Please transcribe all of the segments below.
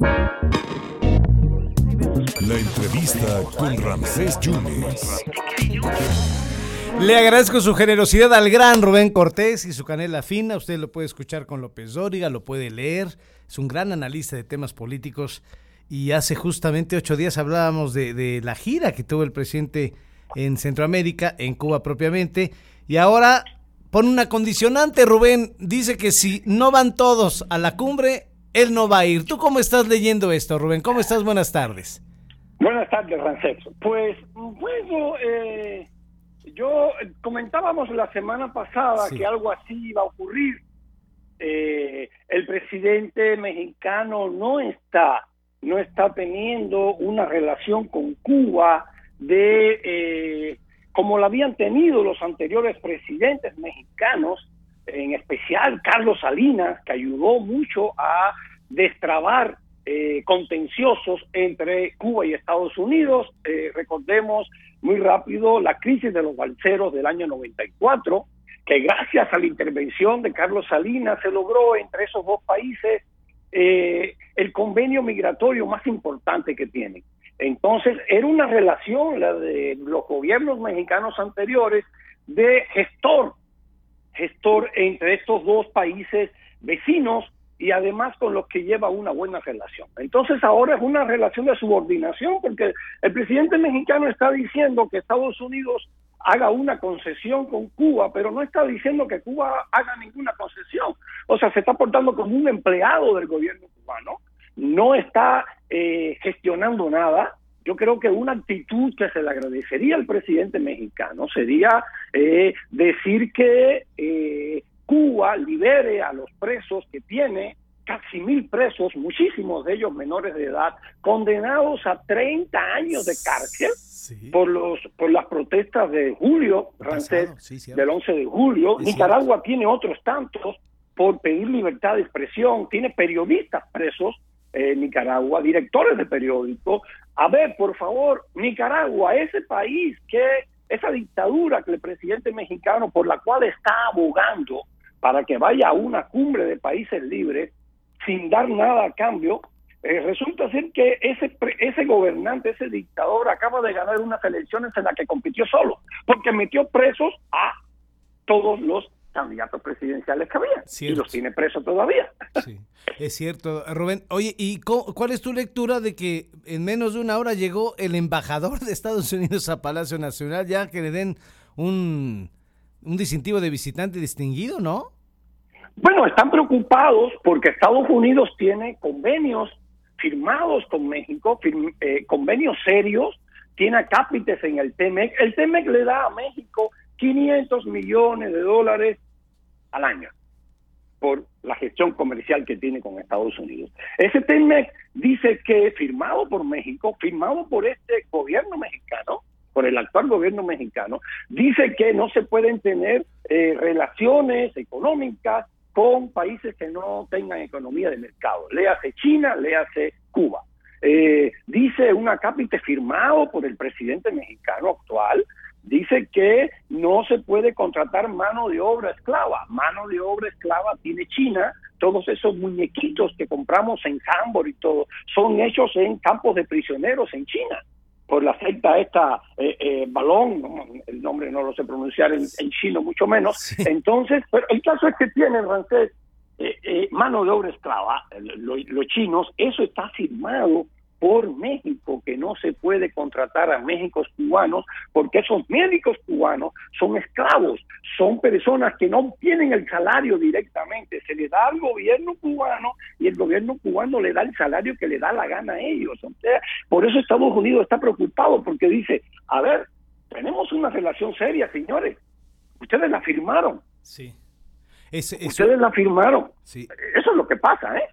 La entrevista con Ramsés Yunes. Le agradezco su generosidad al gran Rubén Cortés y su canela fina. Usted lo puede escuchar con López Dóriga, lo puede leer. Es un gran analista de temas políticos. Y hace justamente ocho días hablábamos de, la gira que tuvo el presidente en Centroamérica, en Cuba propiamente. Y ahora pone una condicionante, Rubén. Dice que si no van todos a la cumbre, él no va a ir. ¿Tú cómo estás leyendo esto, Rubén? ¿Cómo estás? Buenas tardes. Buenas tardes, Rancés. Pues, bueno, eh, yo comentábamos la semana pasada Sí. que algo así iba a ocurrir. Eh, el presidente mexicano no está, no está teniendo una relación con Cuba de eh, como la habían tenido los anteriores presidentes mexicanos, en especial Carlos Salinas, que ayudó mucho a destrabar eh, contenciosos entre Cuba y Estados Unidos. Eh, recordemos muy rápido la crisis de los balseros del año 94, que gracias a la intervención de Carlos Salinas se logró entre esos dos países eh, el convenio migratorio más importante que tienen. Entonces, era una relación, la de los gobiernos mexicanos anteriores, de gestor, gestor entre estos dos países vecinos y además con los que lleva una buena relación. Entonces ahora es una relación de subordinación porque el presidente mexicano está diciendo que Estados Unidos haga una concesión con Cuba, pero no está diciendo que Cuba haga ninguna concesión. O sea, se está portando como un empleado del gobierno cubano, no está eh, gestionando nada. Yo creo que una actitud que se le agradecería al presidente mexicano sería eh, decir que eh, Cuba libere a los presos que tiene, casi mil presos, muchísimos de ellos menores de edad, condenados a 30 años de cárcel Sí. por los por las protestas de julio, Pasado, Rancés, sí, cierto. del 11 de julio. Es Nicaragua tiene otros tantos por pedir libertad de expresión, tiene periodistas presos en Nicaragua, directores de periódicos. A ver, por favor, Nicaragua, ese país que esa dictadura que el presidente mexicano por la cual está abogando para que vaya a una cumbre de países libres sin dar nada a cambio, eh, resulta ser que ese ese gobernante, ese dictador acaba de ganar unas elecciones en las que compitió solo, porque metió presos a todos los candidatos presidenciales que había Cierto. y los tiene presos todavía. Sí, es cierto, Rubén. Oye, ¿y cuál es tu lectura de que en menos de una hora llegó el embajador de Estados Unidos a Palacio Nacional ya que le den un, un distintivo de visitante distinguido, ¿no? Bueno, están preocupados porque Estados Unidos tiene convenios firmados con México, eh, convenios serios, tiene acápites en el TEMEC. El TEMEC le da a México 500 millones de dólares al año por la gestión comercial que tiene con Estados Unidos. Ese TEMEC dice que firmado por México, firmado por este gobierno mexicano, por el actual gobierno mexicano, dice que no se pueden tener eh, relaciones económicas con países que no tengan economía de mercado. Léase China, léase Cuba. Eh, dice un acápite firmado por el presidente mexicano actual, dice que no se puede contratar mano de obra esclava. Mano de obra esclava tiene China. Todos esos muñequitos que compramos en Hamburg y todo son hechos en campos de prisioneros en China por la secta esta eh, eh, Balón, el nombre no lo sé pronunciar en, en chino mucho menos. Sí. Entonces, pero el caso es que tienen, francés, eh, eh, mano de obra esclava, lo- los chinos, eso está firmado por México, que no se puede contratar a médicos cubanos, porque esos médicos cubanos son esclavos, son personas que no obtienen el salario directamente, se le da al gobierno cubano y el gobierno cubano le da el salario que le da la gana a ellos. O sea, por eso Estados Unidos está preocupado, porque dice, a ver, tenemos una relación seria, señores, ustedes la firmaron, Sí. Es, es- ustedes la firmaron. sí, Eso es lo que pasa, ¿eh?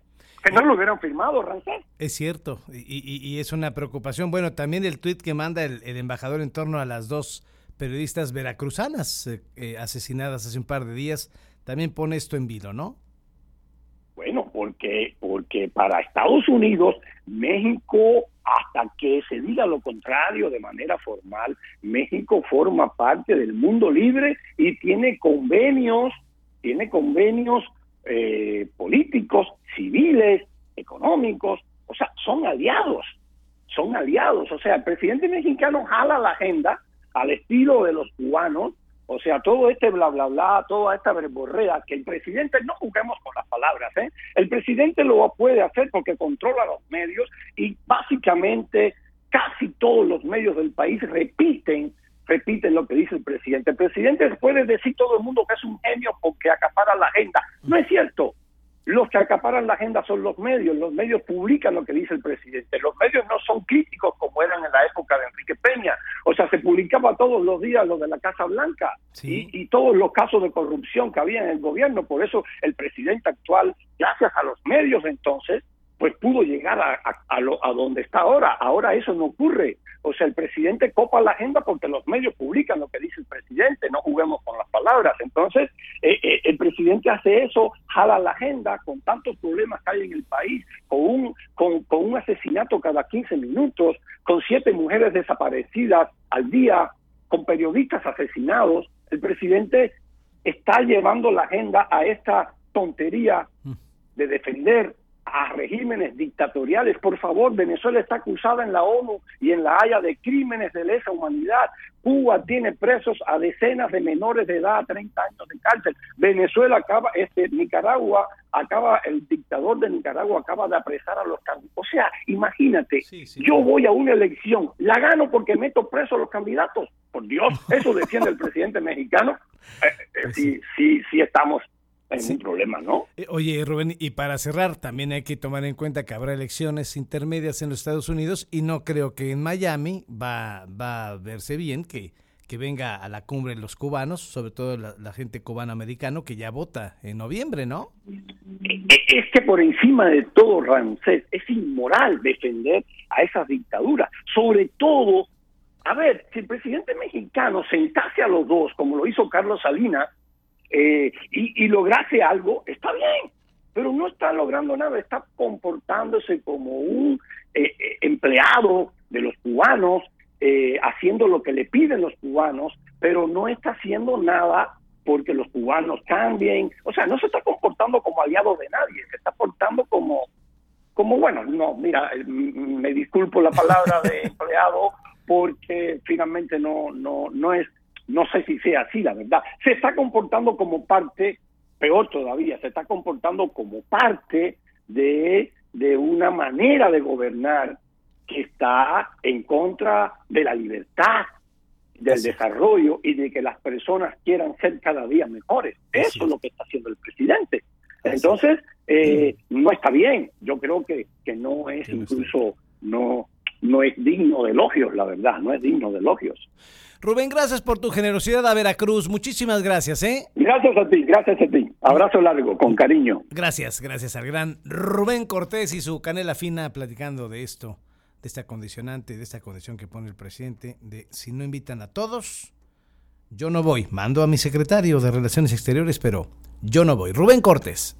Que no lo hubieran firmado, Rancés. es cierto. Y, y- y es una preocupación. Bueno, también el tuit que manda el, el embajador en torno a las dos periodistas veracruzanas eh, eh, asesinadas hace un par de días, también pone esto en vilo, ¿no? Bueno, porque, porque para Estados Unidos, México, hasta que se diga lo contrario de manera formal, México forma parte del mundo libre y tiene convenios, tiene convenios eh, políticos, civiles, económicos o sea, son aliados, son aliados. O sea, el presidente mexicano jala la agenda al estilo de los cubanos, o sea, todo este bla, bla, bla, toda esta verborrea, que el presidente, no juguemos con las palabras, ¿eh? el presidente lo puede hacer porque controla los medios y básicamente casi todos los medios del país repiten repiten lo que dice el presidente. El presidente puede decir todo el mundo que es un genio porque acapara la agenda. No es cierto. Los que acaparan la agenda son los medios. Los medios publican lo que dice el presidente. Los medios no son críticos como eran en la época de Enrique Peña. O sea, se publicaba todos los días lo de la Casa Blanca y, y, todos los casos de corrupción que había en el gobierno. Por eso el presidente actual, gracias a los medios entonces, pues pudo llegar a, a, lo, a donde está ahora. Ahora eso no ocurre. O sea, el presidente copa la agenda porque los medios publican lo que dice el presidente, no juguemos con las palabras. Entonces, eh, eh, el presidente hace eso, jala la agenda con tantos problemas que hay en el país, con un, con, con un asesinato cada 15 minutos, con siete mujeres desaparecidas al día, con periodistas asesinados. El presidente está llevando la agenda a esta tontería de defender a regímenes dictatoriales. Por favor, Venezuela está acusada en la ONU y en la Haya de crímenes de lesa humanidad. Cuba tiene presos a decenas de menores de edad, 30 años de cárcel. Venezuela acaba, este, Nicaragua acaba, el dictador de Nicaragua acaba de apresar a los candidatos. O sea, imagínate, yo voy a una elección, la gano porque meto preso a los candidatos. Por Dios, eso defiende el presidente mexicano. Eh, eh, pues sí, sí, sí estamos hay un problema, ¿no? Eh, oye, Rubén, y para cerrar, también hay que tomar en cuenta que habrá elecciones intermedias en los Estados Unidos y no creo que en Miami va, va a verse bien que, que venga a la cumbre los cubanos, sobre todo la, gente cubana-americano que ya vota en noviembre, ¿no? E, e, es que por encima de todo, Ramsés, es inmoral defender a esas dictaduras, sobre todo, a ver, si el presidente mexicano sentase a los dos, como lo hizo Carlos Salinas, eh, y, y lograse algo, está bien, pero no está logrando nada, está comportándose como un eh, eh, empleado de los cubanos, haciendo lo que le piden los cubanos, pero no está haciendo nada porque los cubanos cambien, o sea, no se está comportando como aliado de nadie, se está portando como, como bueno, no, mira, me disculpo la palabra de empleado porque finalmente no, no, no es no sé si sea así, la verdad. Se está comportando como parte, peor todavía, se está comportando como parte de, de una manera de gobernar que está en contra de la libertad, del desarrollo y de que las personas quieran ser cada día mejores. Eso es lo que está haciendo el presidente. Entonces, eh, no está bien. Yo creo que, que no es incluso, no, no es digno de elogios, la verdad, no es digno de elogios. Rubén, gracias por tu generosidad a Veracruz. Muchísimas gracias, ¿eh? Gracias a ti, gracias a ti. Abrazo largo, con cariño. Gracias, gracias al gran Rubén Cortés y su canela fina platicando de esto, de esta condicionante, de esta condición que pone el presidente, de si no invitan a todos, yo no voy. Mando a mi secretario de Relaciones Exteriores, pero yo no voy. Rubén Cortés.